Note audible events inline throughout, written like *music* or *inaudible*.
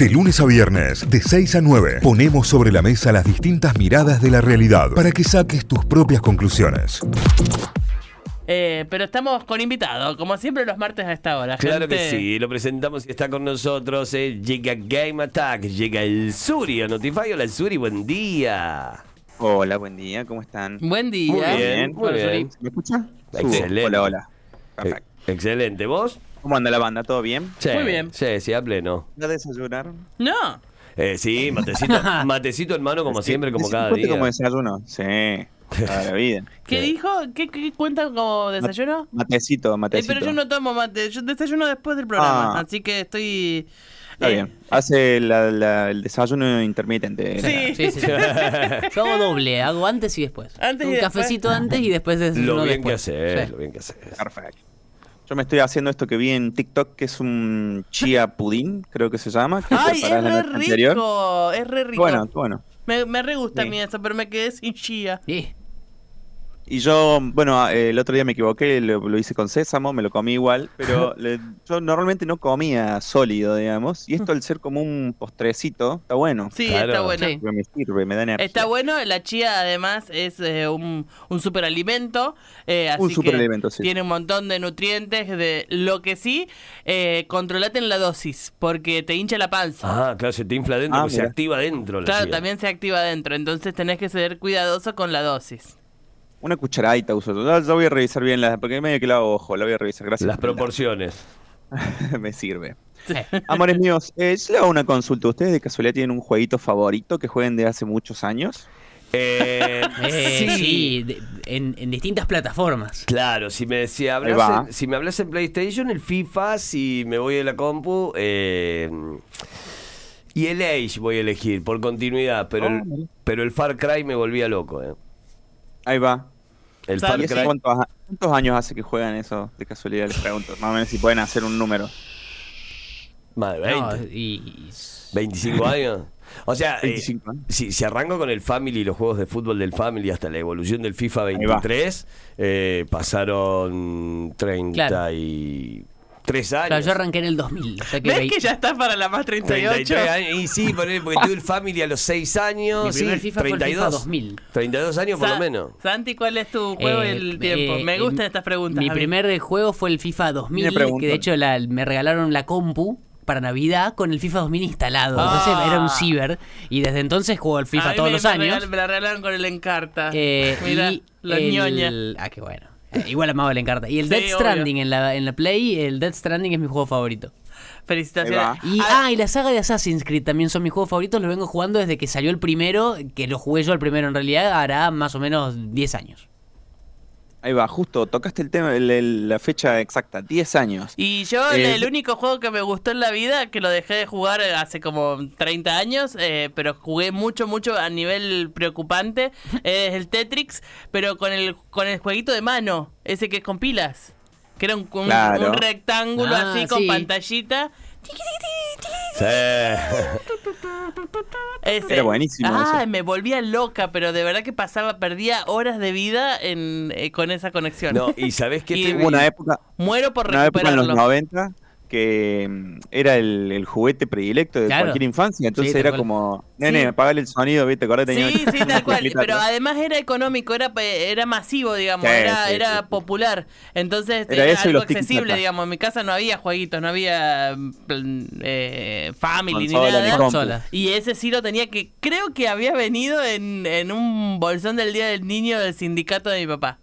De lunes a viernes, de 6 a 9, ponemos sobre la mesa las distintas miradas de la realidad para que saques tus propias conclusiones. Eh, pero estamos con invitado, como siempre los martes a esta hora. Claro gente. que sí, lo presentamos y está con nosotros. eh, llega Game Attack, llega el Suri a Notify. Hola, el Suri, buen día. Hola, buen día, ¿cómo están? Buen día. Muy bien, muy bien. ¿Me escucha? Excelente. Hola, hola. Eh, Perfecto. excelente, ¿vos? ¿Cómo anda la banda? ¿Todo bien? Sí, Muy bien. Sí, sí, a pleno. ¿Ya desayunaron? No. Eh, sí, matecito, *laughs* matecito en mano como siempre, como ¿sí cada día. como desayuno? Sí, toda la vida. *laughs* ¿Qué Sí. dijo? ¿Qué, qué cuenta como desayuno? Matecito, Eh, matecito. pero yo no tomo mate, yo desayuno después del programa, Ah. así que estoy... Está eh, bien. Hace la- la- el desayuno intermitente. Sí. Sí, sí, sí. *laughs* Yo hago doble, hago antes y después. Antes y Un después. cafecito antes y después de Lo bien que haces, Sí. lo bien que haces. Perfecto. Yo me estoy haciendo esto que vi en TikTok, que es un chía pudín, creo que se llama. Que ¡Ay, es re anterior. rico! Es re rico. Bueno, bueno. Me, me re gusta a Sí. mí eso, pero me quedé sin chía. Sí. Y yo, bueno, el otro día me equivoqué, lo, lo hice con sésamo, me lo comí igual, pero *laughs* le- yo normalmente no comía sólido, digamos, y esto al ser como un postrecito, está bueno. Sí, Claro. está bueno. Sí. Me sirve, me da energía. Está bueno, la chía además es eh, un, un superalimento, eh, así Un superalimento, que sí. tiene un montón de nutrientes. De lo que sí, eh, controlate en la dosis, porque te hincha la panza. Ah, claro, se te infla adentro, Ah, se activa adentro. la claro, chía. también se activa adentro, entonces tenés que ser cuidadoso con la dosis. Una cucharadita uso yo. Ya, ya voy a revisar bien las, porque medio que la ojo, la voy a revisar, gracias. Las proporciones. *laughs* me sirve. Amores míos, eh, yo le hago una consulta. ¿Ustedes de casualidad tienen un jueguito favorito que jueguen de hace muchos años? Eh, *laughs* Eh, sí, de- en, en distintas plataformas. Claro, si me, si hablas, en, si me hablas en PlayStation, el FIFA, si me voy a la compu, eh, y el Age voy a elegir por continuidad, pero, Oh, el, mira. pero el Far Cry me volvía loco. Eh. Ahí va. El Sale. Far ¿Y hace Cry. cuántos, años hace que juegan eso? De casualidad les pregunto. Más o menos si pueden hacer un número. Más de 20, No, y, 25 años. O sea, eh, 25 años. si, si arranco con el Family, los juegos de fútbol del Family hasta la evolución del FIFA va. 23, eh, pasaron 33 años. claro, yo arranqué en el 2000. O sea que ¿Ves veí- que ya estás para la más 38? 33 años. Y sí, porque tuve el Family a los 6 años. Mi primer sí, FIFA fue el 32. FIFA 2000. 32 años por Sa- lo menos. Santi, ¿cuál es tu juego y Eh, el tiempo? eh, me eh, gustan estas preguntas. Mi a primer juego fue el FIFA 2000, Me pregunto. que de hecho la- me regalaron la compu para Navidad con el FIFA 2000 instalado. Entonces Ah. era un ciber y desde entonces juego al A FIFA mí todos me- los me años. regal- me la regalaron con el Encarta. Eh, Mira, y la el- ñoña. Ah, qué bueno. Eh, Igual amaba el Encarta. Y el Sí, Death obvio. Stranding en la, en la Play, el Death Stranding es mi juego favorito. Felicitaciones. Y, Ah, ah, y la saga de Assassin's Creed también son mis juegos favoritos. Los vengo jugando desde que salió el primero, que lo jugué yo el primero en realidad, hará más o menos 10 años. Ahí va, justo, tocaste el tema, el- el- la fecha exacta, 10 años. Y yo, el- Eh, el único juego que me gustó en la vida, que lo dejé de jugar hace como 30 años, eh, pero jugué mucho, mucho a nivel preocupante, es el Tetrix, pero con el, con el jueguito de mano, ese que es con pilas. Que era un, un- Claro. un rectángulo Ah, así con sí. pantallita. Sí. Ese. Era buenísimo Ah, eso. me volvía loca, pero de verdad que pasaba, perdía horas de vida en, eh, con esa conexión. No, y sabés que *laughs* Y- una época, Muero por una época en los recuperarlo. 90 que mm, era el, el juguete predilecto de Claro. cualquier infancia. Entonces Sí, era como, nene, Sí. apagale el sonido, ¿viste? Acordá, tenía Sí, *laughs* sí, tal cual. Pero además era económico, era era masivo, digamos, Sí, era, era popular. Entonces Era y algo accesible, digamos. En mi casa no había jueguitos, no había mm, eh, family Consola, ni ni nada. compu. Consola. Y ese sí lo tenía que, creo que había venido en, en un bolsón del Día del Niño del sindicato de mi papá.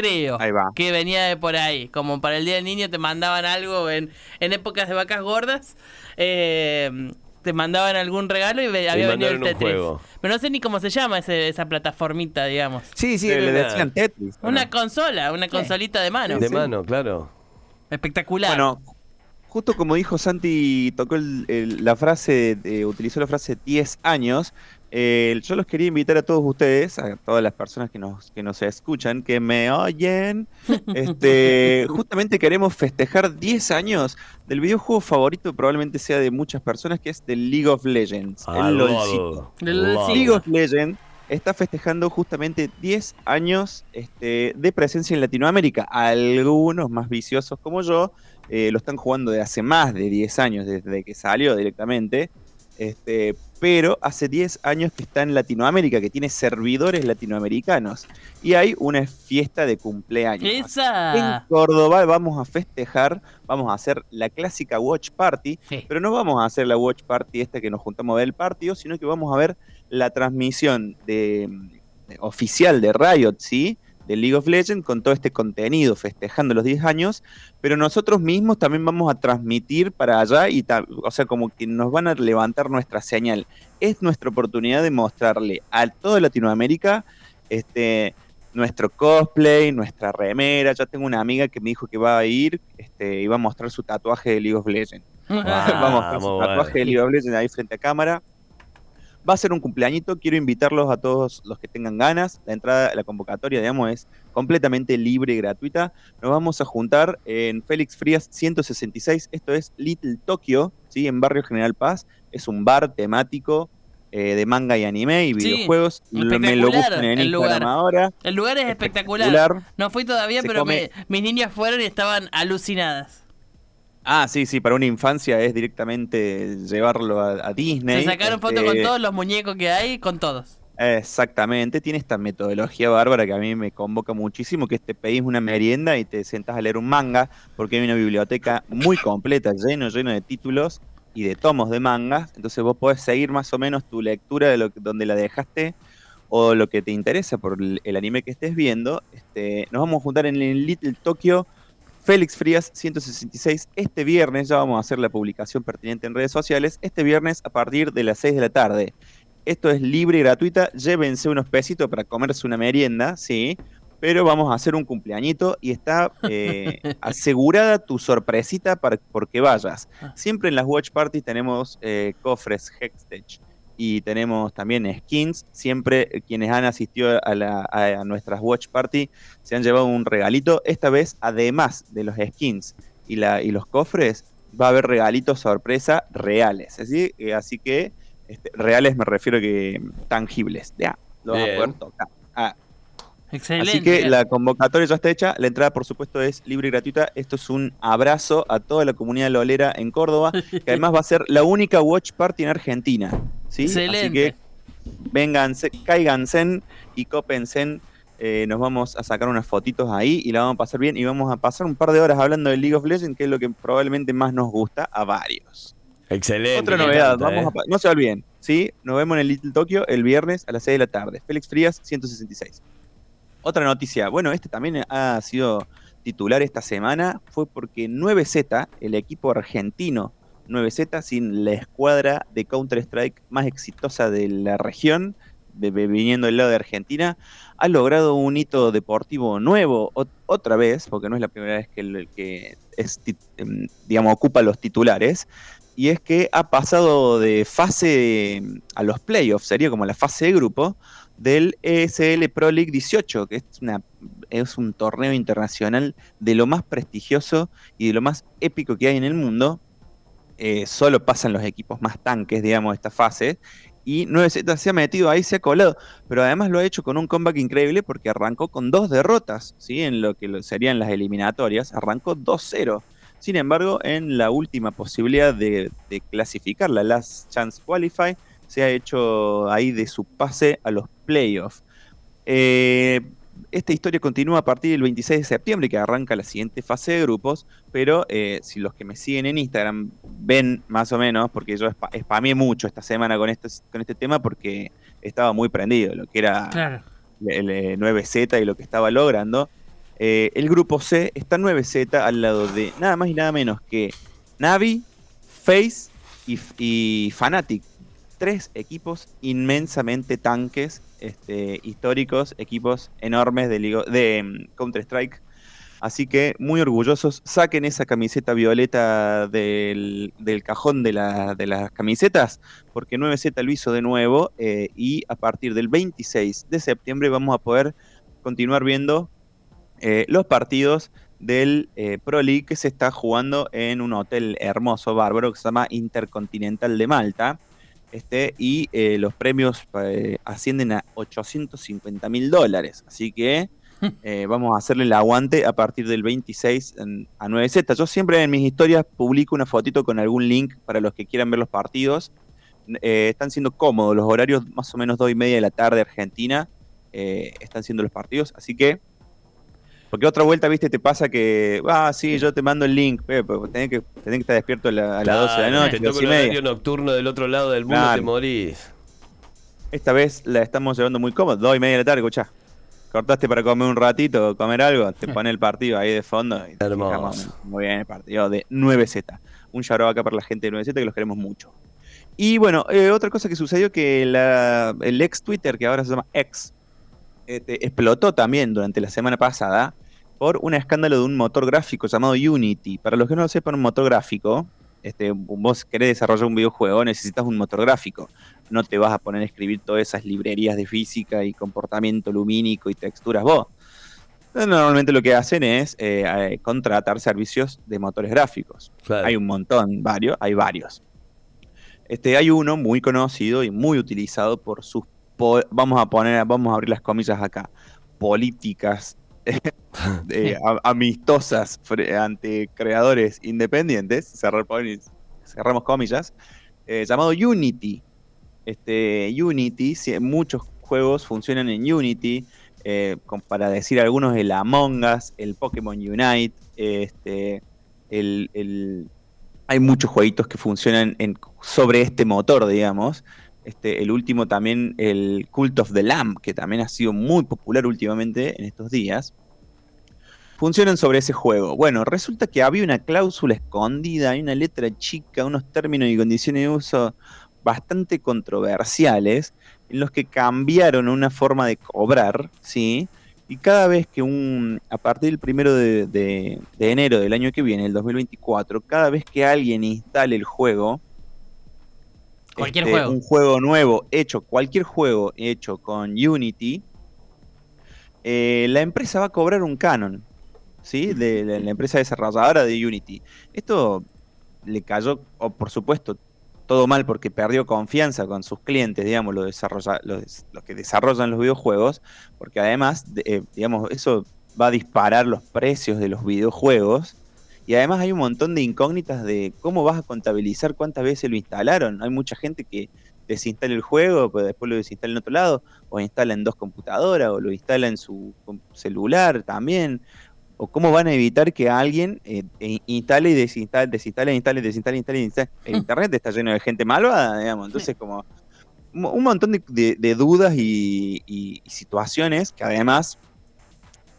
Creo Ahí va. que venía de por ahí. Como para el Día del Niño te mandaban algo en, en épocas de vacas gordas. eh, te mandaban algún regalo y había venido el Tetris. juego. Pero no sé ni cómo se llama ese- esa plataformita, digamos. Sí, sí, Le, decían Tetris. ¿o Una no? consola, una consolita de mano. de mano, claro. Espectacular. Bueno, justo como dijo Santi, tocó el- el- la frase, utilizó la frase 10 años. Eh, yo los quería invitar a todos ustedes, a todas las personas que nos, que nos escuchan, que me oyen. Este, *laughs* justamente queremos festejar 10 años del videojuego favorito, probablemente sea de muchas personas, que es del League of Legends. Ah, el lol. LOLcito. El Lol. LOLcito. League of Legends está festejando justamente 10 años este, de presencia en Latinoamérica. Algunos más viciosos como yo eh, lo están jugando de hace más de 10 años, desde que salió directamente. Este, pero hace 10 años que está en Latinoamérica, que tiene servidores latinoamericanos. Y hay una fiesta de cumpleaños. En. Córdoba vamos a festejar, vamos a hacer la clásica Watch Party, Sí. pero no vamos a hacer la Watch Party esta que nos juntamos a ver el partido, sino que vamos a ver la transmisión de, de- oficial de Riot, ¿sí? De League of Legends con todo este contenido festejando los 10 años, pero nosotros mismos también vamos a transmitir para allá y o sea, como que nos van a levantar nuestra señal. Es nuestra oportunidad de mostrarle a toda Latinoamérica este nuestro cosplay, nuestra remera. Ya tengo una amiga que me dijo que va a ir este, y va a mostrar su tatuaje de League of Legends. Ah, *laughs* Vamos su tatuaje bueno. de League of Legends ahí frente a cámara. Va a ser un cumpleañito, quiero invitarlos a todos los que tengan ganas. La entrada, la convocatoria, digamos, es completamente libre y gratuita. Nos vamos a juntar en Félix Frías 166, esto es Little Tokyo, ¿sí? en Barrio General Paz. Es un bar temático eh, de manga y anime y Sí, videojuegos. Me lo buscan en el lugar. ahora. El lugar es espectacular. Espectacular. No fui todavía, Se pero me- mis niñas fueron y estaban alucinadas. Ah, sí, sí, para una infancia es directamente llevarlo a, a Disney. Se sacaron fotos este, con todos los muñecos que hay, con todos. Exactamente, tiene esta metodología bárbara que a mí me convoca muchísimo, que es te pedís una merienda y te sentás a leer un manga, porque hay una biblioteca muy completa, lleno, lleno de títulos y de tomos de mangas, entonces vos podés seguir más o menos tu lectura de lo que- donde la dejaste o lo que te interesa por el, el anime que estés viendo. Este, nos vamos a juntar en el Little Tokyo Félix Frías 166. Este viernes ya vamos a hacer la publicación pertinente en redes sociales. Este viernes a partir de las 6 de la tarde. Esto es libre y gratuita. Llévense unos pesitos para comerse una merienda, sí. Pero vamos a hacer un cumpleañito y está *laughs* eh, asegurada tu sorpresita para porque vayas. Siempre en las Watch Parties tenemos eh, cofres Hextech y tenemos también skins. Siempre quienes han asistido a, la- a- a nuestras Watch Party se han llevado un regalito. Esta vez, además de los skins y, la, y los cofres, va a haber regalitos sorpresa reales. Así, eh, así que, este, reales me refiero que tangibles. Ya, lo vas a poder tocar. Ah, Excelente. Así que la convocatoria ya está hecha, la entrada por supuesto es libre y gratuita. Esto es un abrazo a toda la comunidad lolera en Córdoba, *laughs* que además va a ser la única watch party en Argentina. ¿Sí? Así Excelente. que vénganse, cáiganse y cópense. Eh, nos vamos a sacar unas fotitos ahí y la vamos a pasar bien y vamos a pasar un par de horas hablando de League of Legends, que es lo que probablemente más nos gusta a varios. Excelente. Otra novedad, encanta, vamos ¿eh? a no se olviden, ¿sí? Nos vemos en el Little Tokyo el viernes a las 6 de la tarde. Félix Frías, 166. Otra noticia, bueno, este también ha sido titular esta semana, fue porque 9Z, el equipo argentino 9Z, sin la escuadra de Counter-Strike más exitosa de la región, viniendo del lado de Argentina, ha logrado un hito deportivo nuevo, ot- otra vez, porque no es la primera vez que, el, que em, digamos, ocupa los titulares, y es que ha pasado de fase a los playoffs, sería como la fase de grupo, del ESL Pro League 18, que es, una, es un torneo internacional de lo más prestigioso y de lo más épico que hay en el mundo. Eh, solo pasan los equipos más tanques, digamos, de esta fase. Y 9Z se ha metido ahí, se ha colado. Pero además lo ha hecho con un comeback increíble porque arrancó con dos derrotas, ¿sí? En lo que serían las eliminatorias. Arrancó 2-0. Sin embargo, en la última posibilidad de, de clasificar, la Last Chance Qualify, se ha hecho ahí de su pase a los playoffs. Eh, esta historia continúa a partir del 26 de septiembre, que arranca la siguiente fase de grupos, pero eh, si los que me siguen en Instagram ven más o menos, porque yo spa- spameé mucho esta semana con este, con este tema porque estaba muy prendido, lo que era Claro. el, eh, 9Z y lo que estaba logrando. Eh, el grupo C está 9Z al lado de nada más y nada menos que Navi, Face y, y Fnatic. Tres equipos inmensamente tanques, este, históricos, equipos enormes de, de mm, Counter-Strike. Así que muy orgullosos, saquen esa camiseta violeta del, cajón de las camisetas, porque 9Z lo hizo de nuevo eh, y a partir del 26 de septiembre vamos a poder continuar viendo eh, los partidos del eh, Pro League que se está jugando en un hotel hermoso, bárbaro, que se llama Intercontinental de Malta. Este, y eh, los premios eh, ascienden a 850 mil dólares. Así que eh, vamos a hacerle el aguante a partir del 26 en- a 9Z. Yo siempre en mis historias publico una fotito con algún link para los que quieran ver los partidos. están siendo cómodos los horarios más o menos dos y media de la tarde Argentina, están siendo los partidos, así que porque otra vuelta, viste, te pasa que, ah, sí, yo te mando el link, pero tenés que, tenés que estar despierto a, la- a las 12 de la noche, Te 12 toca horario nocturno del otro lado del mundo, Claro. te morís. Esta vez la estamos llevando muy cómoda, dos y media de la tarde, escuchá. Cortaste para comer un ratito, comer algo, te *laughs* pone el partido ahí de fondo. Y Hermoso. Muy bien, el partido de 9Z. Un shout acá para la gente de 9Z que los queremos mucho. Y bueno, eh, otra cosa que sucedió que la- el ex Twitter, que ahora se llama X, este, explotó también durante la semana pasada por un escándalo de un motor gráfico llamado Unity. Para los que no lo sepan, un motor gráfico, este, vos querés desarrollar un videojuego, necesitas un motor gráfico. No te vas a poner a escribir todas esas librerías de física y comportamiento lumínico y texturas vos. Entonces, Normalmente lo que hacen es eh, eh, contratar servicios de motores gráficos. Claro. Hay un montón, varios, hay varios. Este, hay uno muy conocido y muy utilizado por sus, vamos a poner, vamos a abrir las comillas acá, políticas *laughs* eh, amistosas ante creadores independientes, cerrar cerramos comillas, eh, llamado Unity. Este, Unity, si- muchos juegos funcionan en Unity, eh, con- para decir algunos, el Among Us, el Pokémon Unite, este, el, el- hay muchos jueguitos que funcionan en- sobre este motor, digamos. Este, el último también, el Cult of the Lamb, que también ha sido muy popular últimamente en estos días. Funcionan sobre ese juego. Bueno, resulta que había una cláusula escondida, hay una letra chica, unos términos y condiciones de uso bastante controversiales, en los que cambiaron una forma de cobrar, ¿sí? Y cada vez que un, a partir del primero de, de- de enero del año que viene, el 2024, cada vez que alguien instale el juego, Cualquier este, juego. un juego nuevo hecho, cualquier juego hecho con Unity, eh, la empresa va a cobrar un canon, ¿sí? De la, la empresa desarrolladora de Unity. Esto le cayó, o por supuesto, todo mal porque perdió confianza con sus clientes, digamos, los, desarrolla- los, que desarrollan los videojuegos, porque además, de- eh, digamos, eso va a disparar los precios de los videojuegos. Y además hay un montón de incógnitas de cómo vas a contabilizar cuántas veces lo instalaron. Hay mucha gente que desinstala el juego, pero después lo desinstala en otro lado, o instala en dos computadoras, o lo instala en su celular también. O cómo van a evitar que alguien eh, eh, instale y desinstale, desinstale, instale, desinstale, instale, instale. El internet está lleno de gente malvada, digamos. Entonces, como un un montón de, de- de dudas y, y- y situaciones que además,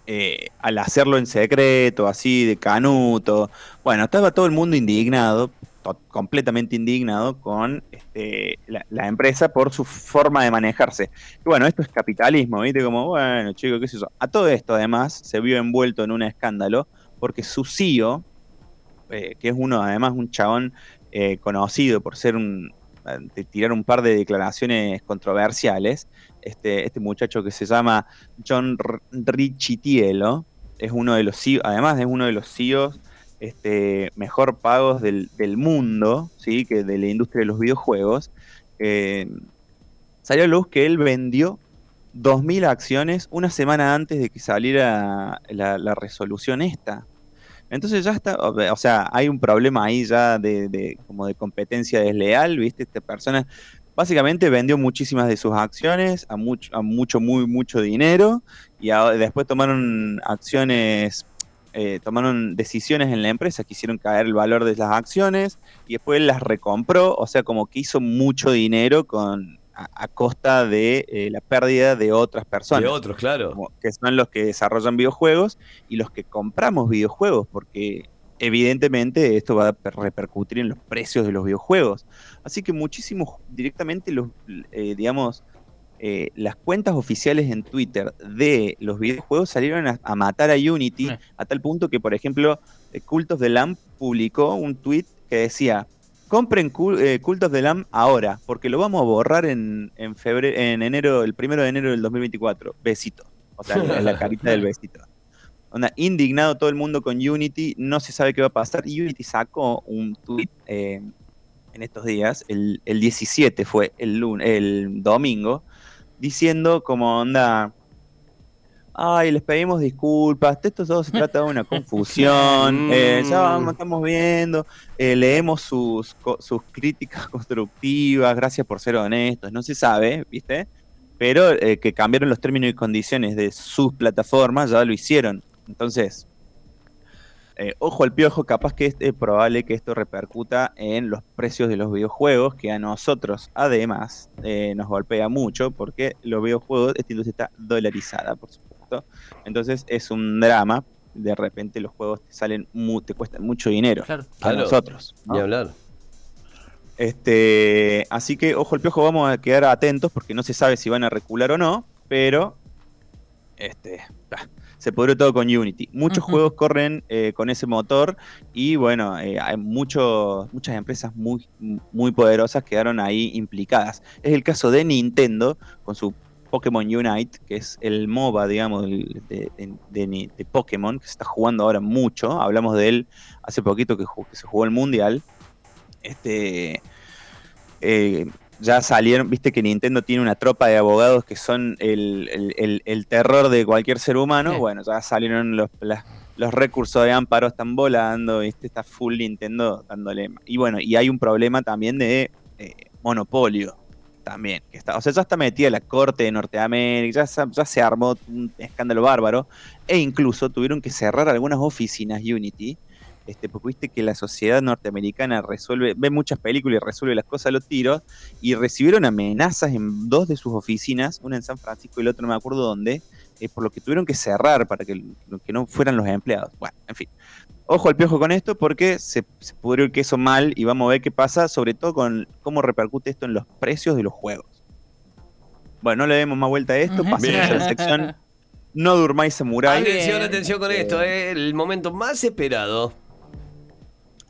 eh, al hacerlo en secreto, así de canuto, bueno, estaba todo el mundo indignado, completamente indignado con este, la, empresa por su forma de manejarse. Y bueno, esto es capitalismo, ¿viste? Como, bueno, chico, qué sé yo. A todo esto, además, se vio envuelto en un escándalo porque su CEO, eh, que es uno, además, un chabón eh, conocido por ser un tirar un par de declaraciones controversiales, este, este muchacho que se llama John Richitielo, es uno de los además es uno de los CEOs este, mejor pagos del, del mundo, ¿sí? que de la industria de los videojuegos, eh, salió a luz que él vendió 2.000 acciones una semana antes de que saliera la, la resolución esta. Entonces ya está, o sea, hay un problema ahí ya de, de- como de competencia desleal, ¿viste? Esta persona básicamente vendió muchísimas de sus acciones a mucho, a mucho muy, mucho dinero y a- después tomaron acciones, eh, tomaron decisiones en la empresa que hicieron caer el valor de las acciones y después las recompró, o sea, como que hizo mucho dinero con a, a costa de eh, la pérdida de otras personas De otros, claro. como- que son los que desarrollan videojuegos y los que compramos videojuegos, porque evidentemente esto va a per- repercutir en los precios de los videojuegos. Así que muchísimos, directamente los, eh, digamos, eh, las cuentas oficiales en Twitter de los videojuegos salieron a, a matar a Unity, a tal punto que, por ejemplo, eh, Cult of the Lamb publicó un tweet que decía, compren Cul- eh, Cult of the Lamb ahora, porque lo vamos a borrar en, en febrero, en enero, el primero de enero del 2024. Besito. O sea, la, la carita del besito. Onda, indignado todo el mundo con Unity, no se sabe qué va a pasar. Y Unity sacó un tweet eh, en estos días, el, el 17 fue el, el domingo, diciendo como onda, ay, les pedimos disculpas, esto todo se *laughs* trata de una confusión, eh, ya vamos, estamos viendo, eh, leemos sus, sus críticas *laughs* constructivas, gracias por ser honestos, no se sabe, ¿viste? Pero eh, que cambiaron los términos y condiciones de sus plataformas, ya lo hicieron. Entonces, eh, ojo al piojo, capaz que es eh, probable que esto repercuta en los precios de los videojuegos, que a nosotros además eh, nos golpea mucho, porque los videojuegos, esta industria está dolarizada, por supuesto. Entonces es un drama, de repente los juegos te salen, mu- te cuestan mucho dinero Claro. a Claro. nosotros. ¿no? Hablar. Este, así que ojo al piojo, vamos a quedar atentos porque no se sabe si van a recular o no, pero este, bah, se pudrió todo con Unity. Muchos juegos corren eh, con ese motor y bueno, eh, hay muchos, muchas empresas muy, muy poderosas quedaron ahí implicadas. Es el caso de Nintendo con su Pokémon Unite, que es el MOBA, digamos, de, de- de Ni- de Pokémon, que se está jugando ahora mucho. Hablamos de él hace poquito que se jugó el Mundial. Este, eh, ya salieron, viste que Nintendo tiene una tropa de abogados que son el, el- el- el terror de cualquier ser humano. Sí. Bueno, ya salieron los, las- los recursos de amparo, están volando, viste, está full Nintendo dándole. Y bueno, y hay un problema también de eh, monopolio. También, que está, o sea, ya está metida la corte de Norteamérica, ya, ya se armó un escándalo bárbaro, e incluso tuvieron que cerrar algunas oficinas Unity, este, porque viste que la sociedad norteamericana resuelve, ve muchas películas y resuelve las cosas a los tiros, y recibieron amenazas en dos de sus oficinas, una en San Francisco y la otra no me acuerdo dónde, eh, por lo que tuvieron que cerrar para que, que no fueran los empleados. Bueno, en fin. Ojo al piojo con esto porque se, se pudrió el queso mal y vamos a ver qué pasa, sobre todo con cómo repercute esto en los precios de los juegos. Bueno, no le demos más vuelta a esto, pasemos a la sección No durmáis samurai. Atención, atención con esto, eh, el momento más esperado.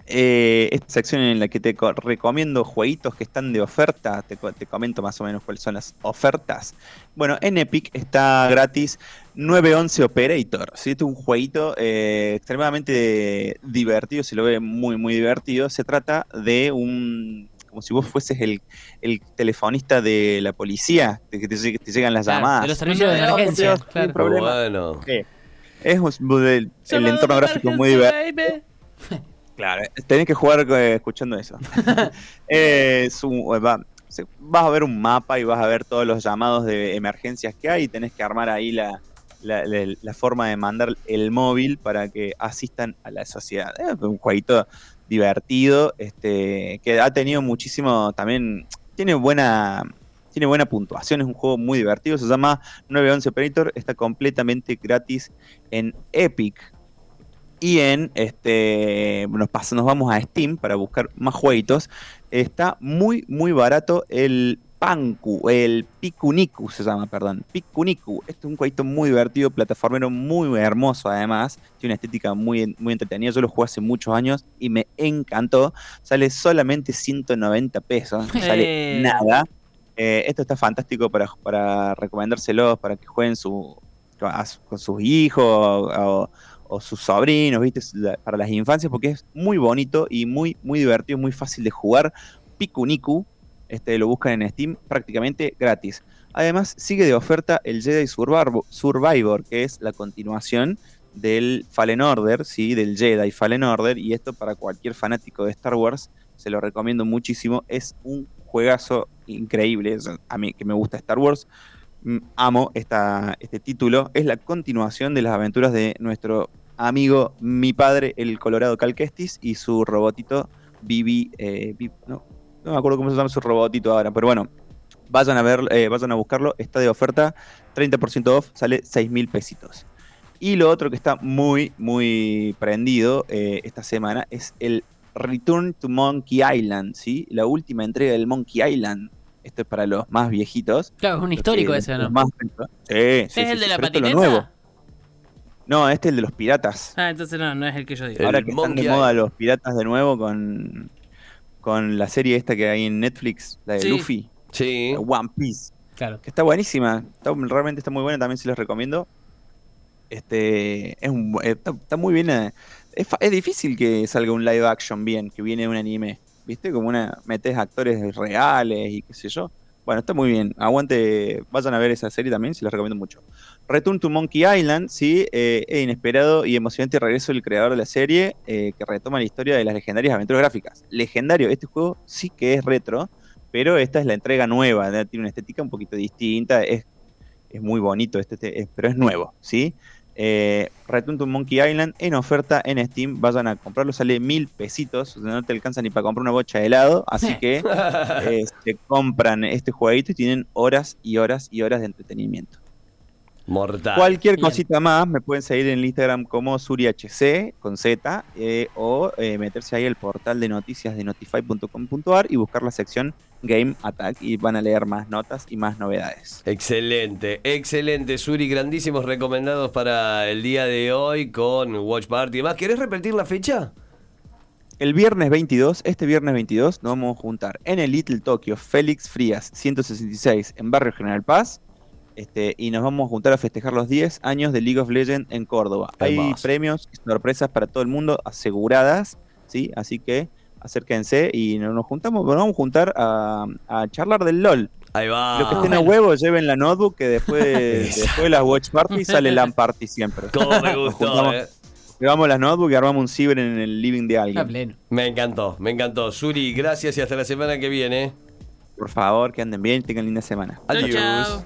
Eh, esta sección en la que te co- recomiendo jueguitos que están de oferta, te, co- te comento más o menos cuáles son las ofertas. Bueno, en Epic está gratis 911 Operator. ¿sí? Este es un jueguito eh, extremadamente divertido, se lo ve muy, muy divertido. Se trata de un. como si vos fueses el, el telefonista de la policía, de que te, lleg- te llegan las Claro, llamadas. de los servicios de emergencia. Claro. problema. Bueno. Es un- el, el entorno gráfico es muy divertido. Claro, tenés que jugar eh, escuchando eso. *laughs* Eh, es un- eh, va- vas a ver un mapa y vas a ver todos los llamados de emergencias que hay y tenés que armar ahí la, la- la- la forma de mandar el móvil para que asistan a la sociedad. Es un jueguito divertido, este, que ha tenido muchísimo también, tiene buena, tiene buena puntuación, es un juego muy divertido, se llama 911 Operator, está completamente gratis en Epic. Y en este nos, pas- nos vamos a Steam para buscar más jueguitos. Está muy, muy barato el Panku, el Pikuniku se llama, perdón. Pikuniku. Este es un jueguito muy divertido, plataformero muy hermoso además. Tiene una estética muy, muy entretenida. Yo lo jugué hace muchos años y me encantó. Sale solamente 190 pesos. No sale Eh. nada. Eh, esto está fantástico para, para recomendárselos, para que jueguen su, a con sus hijos o, o sus sobrinos, ¿viste? Para las infancias, porque es muy bonito y muy, muy divertido, muy fácil de jugar. Pikuniku, este, lo buscan en Steam prácticamente gratis. Además, sigue de oferta el Jedi Survivor, que es la continuación del Fallen Order, ¿sí? del Jedi Fallen Order, y esto para cualquier fanático de Star Wars, se lo recomiendo muchísimo. Es un juegazo increíble, o a mí que me gusta Star Wars, amo esta, este título. Es la continuación de las aventuras de nuestro amigo, mi padre, el Colorado Calquestis, y su robotito Bibi, eh, no me acuerdo cómo se llama su robotito ahora, pero bueno, vayan a ver, eh, vayan a buscarlo, está de oferta, 30% off, sale 6 mil pesitos. Y lo otro que está muy, muy prendido eh, esta semana es el Return to Monkey Island, ¿sí? La última entrega del Monkey Island. Esto es para los más viejitos. Claro, es un histórico que- ese, ¿no? más. Sí, sí, ¿Es sí, el sí, de la patineta? nuevo. No, este es el de los piratas. Ah, entonces no, no es el que yo digo. El Ahora que están de Monkey moda los piratas de nuevo con, con la serie esta que hay en Netflix, la de Sí. Luffy, Sí. One Piece. Claro. que está buenísima, está- realmente está muy buena, también se los recomiendo. Este, es un, bu- está, está muy bien, eh, es, difícil que salga un live action bien, que viene un anime, ¿viste? Como una, metes actores reales y qué sé yo. Bueno, está muy bien. Aguante, vayan a ver esa serie también, se las recomiendo mucho. Return to Monkey Island, sí, eh, es inesperado y emocionante regreso del creador de la serie eh, que retoma la historia de las legendarias aventuras gráficas. Legendario, este juego sí que es retro, pero esta es la entrega nueva, tiene una estética un poquito distinta, es, es muy bonito, este, este- es- pero es nuevo, ¿sí? Eh, Return to Monkey Island en oferta en Steam, vayan a comprarlo, sale mil pesitos, o sea, no te alcanza ni para comprar una bocha de helado, así que *laughs* eh, se compran este jueguito y tienen horas y horas y horas de entretenimiento. Mortal. Cualquier Bien. cosita más me pueden seguir en el Instagram como SuriHC con Z eh, o eh, meterse ahí al portal de noticias de notify.com.ar y buscar la sección Game Attack y van a leer más notas y más novedades. Excelente, excelente, Suri. Grandísimos recomendados para el día de hoy con Watch Party y demás. ¿Querés repetir la fecha? El viernes 22, este viernes 22, nos vamos a juntar en el Little Tokyo Félix Frías 166 en Barrio General Paz. Este, y nos vamos a juntar a festejar los 10 años de League of Legends en Córdoba. Hay premios y sorpresas para todo el mundo aseguradas, ¿sí? Así que acérquense y nos nos juntamos, nos vamos a juntar a, a charlar del LOL. Ahí va. Lo que estén a huevo, lleven la notebook que después, *laughs* después de las Watch Party sale LAN Party siempre. *laughs* Cómo me gustó, eh. Llevamos las notebooks y armamos un ciber en el living de alguien. pleno. Me encantó, me encantó. Suri, gracias y hasta la semana que viene. Por favor, que anden bien y tengan linda semana. Chau, Adiós. chau.